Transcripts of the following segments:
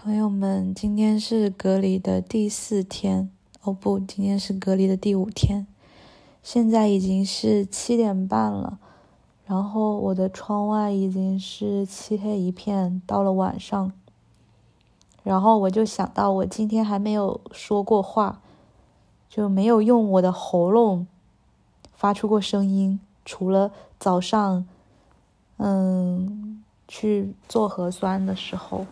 朋友们，今天是隔离的第四天，哦不，今天是隔离的第五天。现在已经是七点半了，然后我的窗外已经是漆黑一片。到了晚上，然后我就想到，我今天还没有说过话，就没有用我的喉咙发出过声音，除了早上，嗯，去做核酸的时候。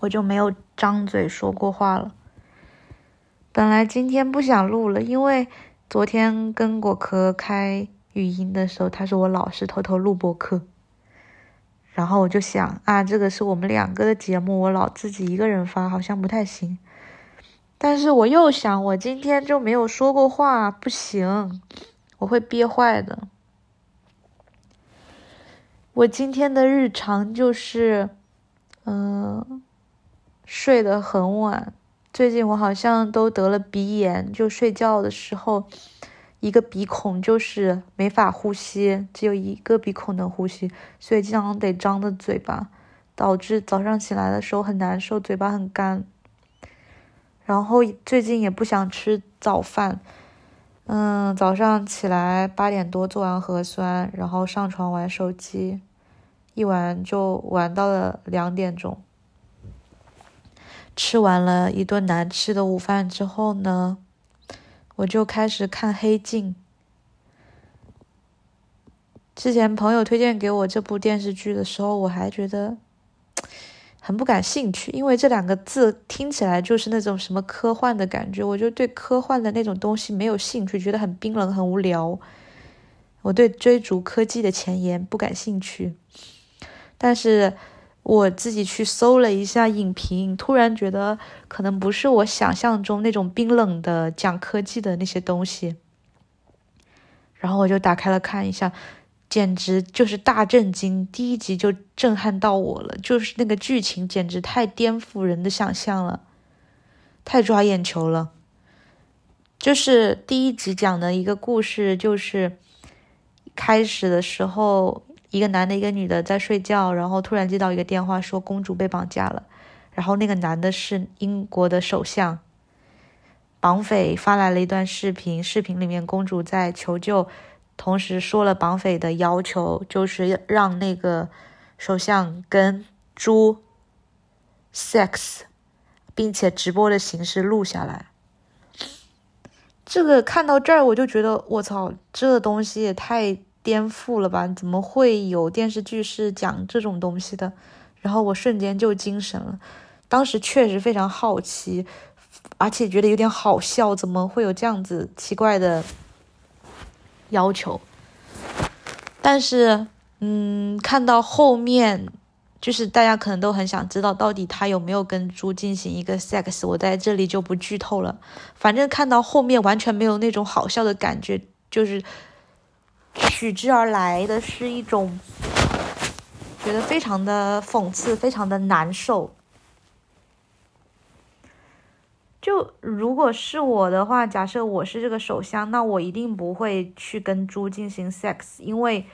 我就没有张嘴说过话了。本来今天不想录了，因为昨天跟果壳开语音的时候，他说我老是偷偷录播客。然后我就想啊，这个是我们两个的节目，我老自己一个人发好像不太行。但是我又想，我今天就没有说过话，不行，我会憋坏的。我今天的日常就是，嗯。睡得很晚，最近我好像都得了鼻炎，就睡觉的时候，一个鼻孔就是没法呼吸，只有一个鼻孔能呼吸，所以经常得张着嘴巴，导致早上起来的时候很难受，嘴巴很干。然后最近也不想吃早饭，嗯，早上起来八点多做完核酸，然后上床玩手机，一玩就玩到了两点钟。吃完了一顿难吃的午饭之后呢，我就开始看《黑镜》。之前朋友推荐给我这部电视剧的时候，我还觉得很不感兴趣，因为这两个字听起来就是那种什么科幻的感觉，我就对科幻的那种东西没有兴趣，觉得很冰冷、很无聊。我对追逐科技的前沿不感兴趣，但是。我自己去搜了一下影评，突然觉得可能不是我想象中那种冰冷的讲科技的那些东西，然后我就打开了看一下，简直就是大震惊！第一集就震撼到我了，就是那个剧情简直太颠覆人的想象了，太抓眼球了。就是第一集讲的一个故事，就是开始的时候。一个男的，一个女的在睡觉，然后突然接到一个电话，说公主被绑架了。然后那个男的是英国的首相。绑匪发来了一段视频，视频里面公主在求救，同时说了绑匪的要求，就是让那个首相跟猪 sex，并且直播的形式录下来。这个看到这儿，我就觉得我操，这东西也太……颠覆了吧？怎么会有电视剧是讲这种东西的？然后我瞬间就精神了。当时确实非常好奇，而且觉得有点好笑，怎么会有这样子奇怪的要求？但是，嗯，看到后面，就是大家可能都很想知道，到底他有没有跟猪进行一个 sex？我在这里就不剧透了。反正看到后面完全没有那种好笑的感觉，就是。取之而来的是一种觉得非常的讽刺，非常的难受。就如果是我的话，假设我是这个首相，那我一定不会去跟猪进行 sex，因为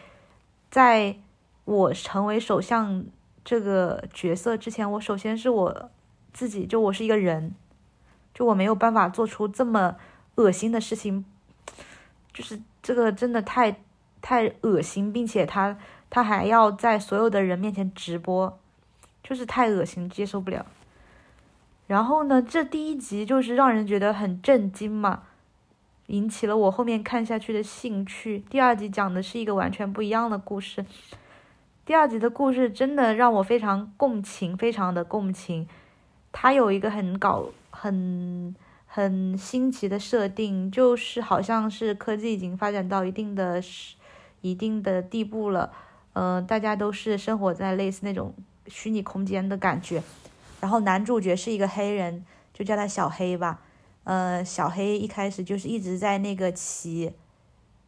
在我成为首相这个角色之前，我首先是我自己，就我是一个人，就我没有办法做出这么恶心的事情，就是这个真的太。太恶心，并且他他还要在所有的人面前直播，就是太恶心，接受不了。然后呢，这第一集就是让人觉得很震惊嘛，引起了我后面看下去的兴趣。第二集讲的是一个完全不一样的故事，第二集的故事真的让我非常共情，非常的共情。它有一个很搞很很新奇的设定，就是好像是科技已经发展到一定的。一定的地步了，嗯，大家都是生活在类似那种虚拟空间的感觉。然后男主角是一个黑人，就叫他小黑吧。呃，小黑一开始就是一直在那个骑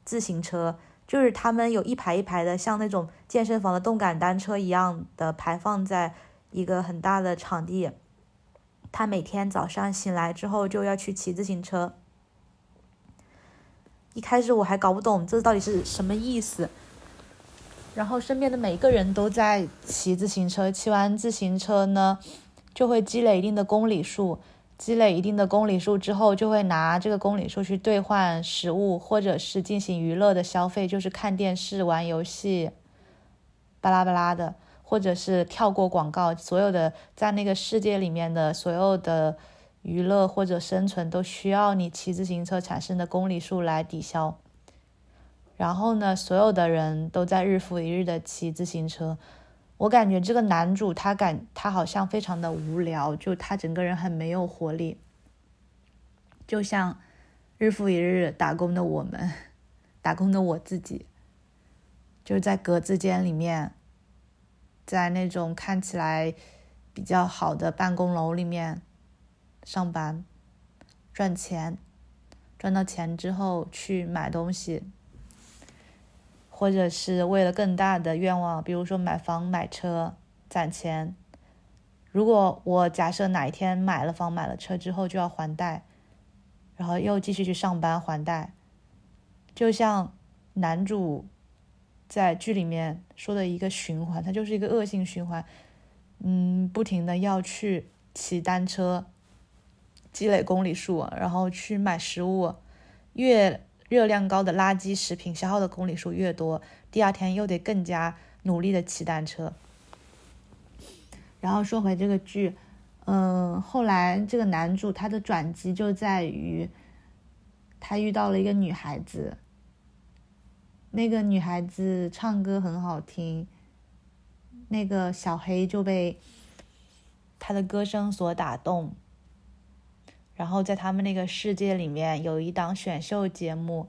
自行车，就是他们有一排一排的，像那种健身房的动感单车一样的排放在一个很大的场地。他每天早上醒来之后就要去骑自行车。一开始我还搞不懂这到底是什么意思，然后身边的每一个人都在骑自行车，骑完自行车呢，就会积累一定的公里数，积累一定的公里数之后，就会拿这个公里数去兑换食物，或者是进行娱乐的消费，就是看电视、玩游戏，巴拉巴拉的，或者是跳过广告，所有的在那个世界里面的所有的娱乐或者生存，都需要你骑自行车产生的公里数来抵消。然后呢，所有的人都在日复一日的骑自行车。我感觉这个男主他感他好像非常的无聊，就他整个人很没有活力，就像日复一日打工的我们，打工的我自己，就是在格子间里面，在那种看起来比较好的办公楼里面上班，赚钱，赚到钱之后去买东西。或者是为了更大的愿望，比如说买房、买车、攒钱。如果我假设哪一天买了房、买了车之后就要还贷，然后又继续去上班还贷，就像男主在剧里面说的一个循环，它就是一个恶性循环。嗯，不停的要去骑单车，积累公里数，然后去买食物，越。热量高的垃圾食品消耗的公里数越多，第二天又得更加努力的骑单车。然后说回这个剧，嗯，后来这个男主他的转机就在于，他遇到了一个女孩子，那个女孩子唱歌很好听，那个小黑就被他的歌声所打动。然后在他们那个世界里面有一档选秀节目，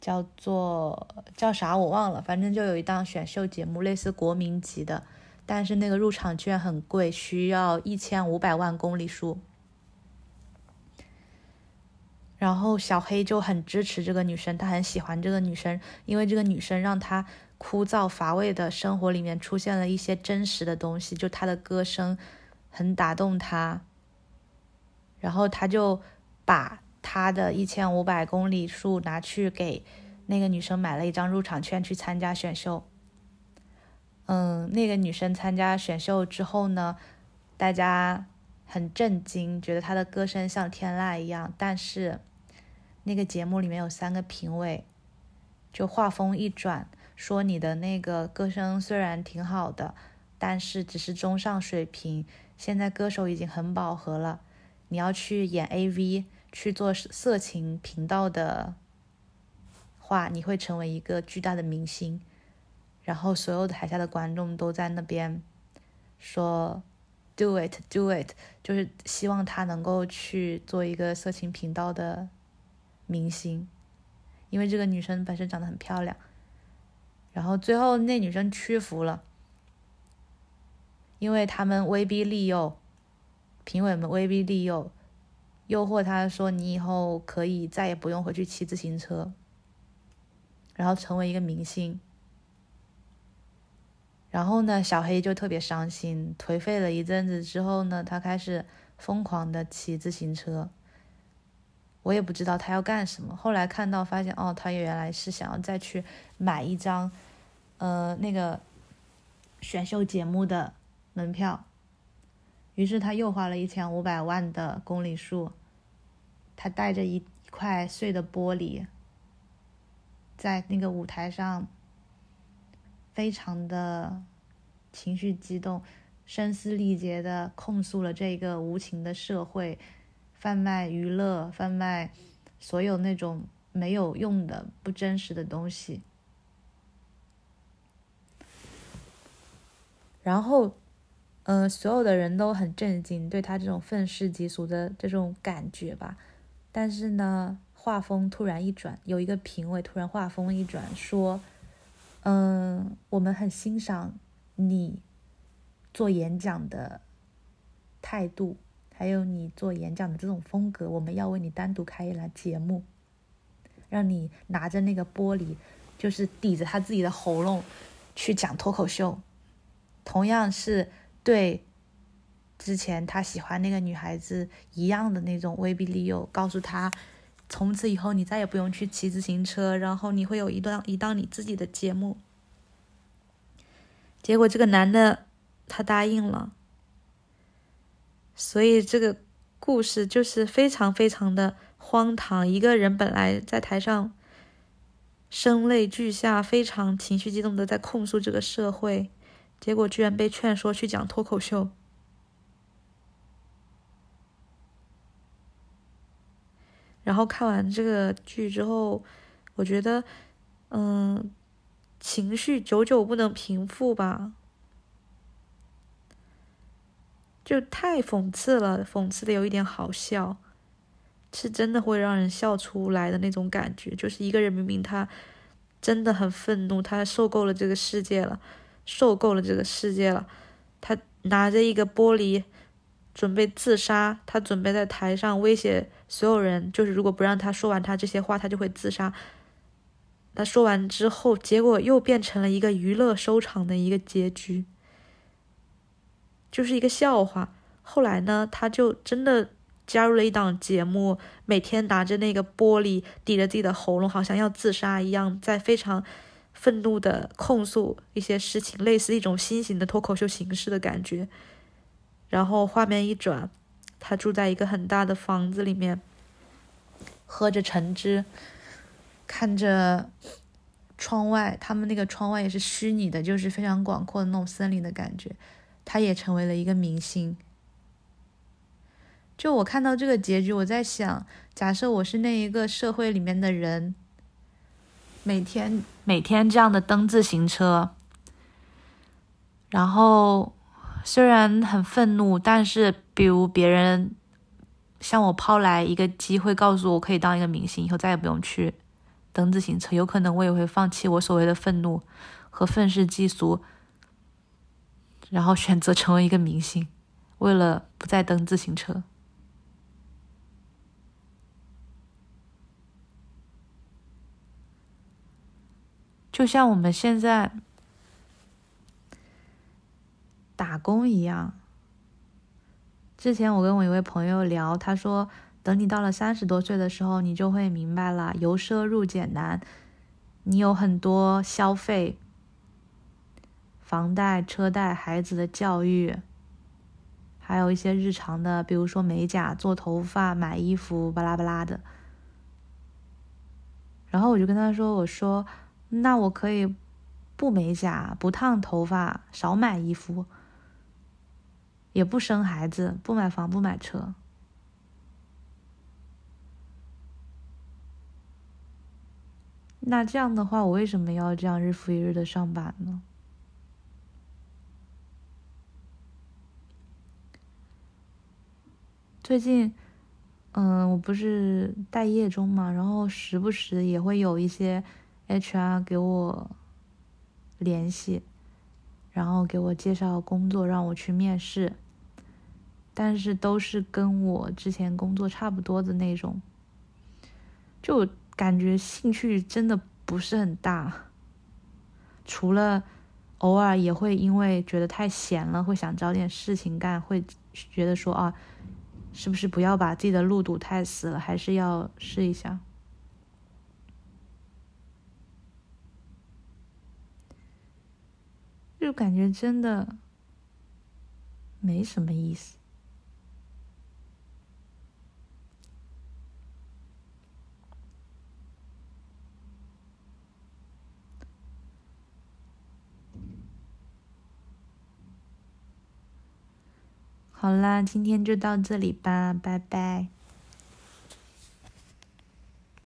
叫做叫啥我忘了，反正就有一档选秀节目，类似国民级的，但是那个入场券很贵，需要一千五百万公里数。然后小黑就很支持这个女生，他很喜欢这个女生，因为这个女生让他枯燥乏味的生活里面出现了一些真实的东西，就她的歌声很打动他。然后他就把他的一千五百公里数拿去给那个女生买了一张入场券去参加选秀。嗯，那个女生参加选秀之后呢，大家很震惊，觉得她的歌声像天籁一样。但是那个节目里面有三个评委，就话锋一转，说你的那个歌声虽然挺好的，但是只是中上水平。现在歌手已经很饱和了。你要去演 AV，去做色情频道的话，你会成为一个巨大的明星。然后所有台下的观众都在那边说 “Do it, do it”，就是希望他能够去做一个色情频道的明星，因为这个女生本身长得很漂亮。然后最后那女生屈服了，因为他们威逼利诱。评委们威逼利诱，诱惑他说：“你以后可以再也不用回去骑自行车，然后成为一个明星。”然后呢，小黑就特别伤心，颓废了一阵子之后呢，他开始疯狂的骑自行车。我也不知道他要干什么。后来看到发现，哦，他原来是想要再去买一张，呃，那个选秀节目的门票。于是他又花了一千五百万的公里数，他带着一块碎的玻璃，在那个舞台上，非常的情绪激动、声嘶力竭的控诉了这个无情的社会，贩卖娱乐、贩卖所有那种没有用的、不真实的东西，然后。嗯，所有的人都很震惊，对他这种愤世嫉俗的这种感觉吧。但是呢，画风突然一转，有一个评委突然画风一转，说：“嗯，我们很欣赏你做演讲的态度，还有你做演讲的这种风格，我们要为你单独开一栏节目，让你拿着那个玻璃，就是抵着他自己的喉咙去讲脱口秀，同样是。”对，之前他喜欢那个女孩子一样的那种威逼利诱，告诉他，从此以后你再也不用去骑自行车，然后你会有一档一档你自己的节目。结果这个男的他答应了，所以这个故事就是非常非常的荒唐。一个人本来在台上声泪俱下，非常情绪激动的在控诉这个社会，结果居然被劝说去讲脱口秀。然后看完这个剧之后，我觉得，嗯，情绪久久不能平复吧。就太讽刺了，讽刺的有一点好笑，是真的会让人笑出来的那种感觉。就是一个人明明他真的很愤怒，他受够了这个世界了，受够了这个世界了，他拿着一个玻璃准备自杀，他准备在台上威胁所有人，就是如果不让他说完他这些话，他就会自杀。他说完之后，结果又变成了一个娱乐收场的一个结局。就是一个笑话。后来呢，他就真的加入了一档节目，每天拿着那个玻璃抵着自己的喉咙，好像要自杀一样，在非常愤怒的控诉一些事情，类似一种新型的脱口秀形式的感觉。然后画面一转，他住在一个很大的房子里面，喝着橙汁，看着窗外，他们那个窗外也是虚拟的，就是非常广阔的那种森林的感觉。他也成为了一个明星。就我看到这个结局，我在想，假设我是那一个社会里面的人，每天每天这样的蹬自行车，然后虽然很愤怒，但是比如别人向我抛来一个机会，告诉我可以当一个明星，以后再也不用去蹬自行车，有可能我也会放弃我所谓的愤怒和愤世嫉俗。然后选择成为一个明星，为了不再蹬自行车。就像我们现在打工一样。之前我跟我一位朋友聊，他说：“等你到了三十多岁的时候，你就会明白了，由奢入俭难，你有很多消费。”房贷、车贷、孩子的教育，还有一些日常的，比如说美甲、做头发、买衣服，巴拉巴拉的。然后我就跟他说：“我说，那我可以不美甲、不烫头发、少买衣服，也不生孩子、不买房、不买车。那这样的话，我为什么要这样日复一日的上班呢？”最近，嗯，我不是待业中嘛，然后时不时也会有一些 HR 给我联系，然后给我介绍工作，让我去面试，但是都是跟我之前工作差不多的那种，就感觉兴趣真的不是很大，除了偶尔也会因为觉得太闲了，会想找点事情干，会觉得说啊。是不是不要把自己的路堵太死了？还是要试一下？就感觉真的没什么意思。好啦，今天就到这里吧，拜拜。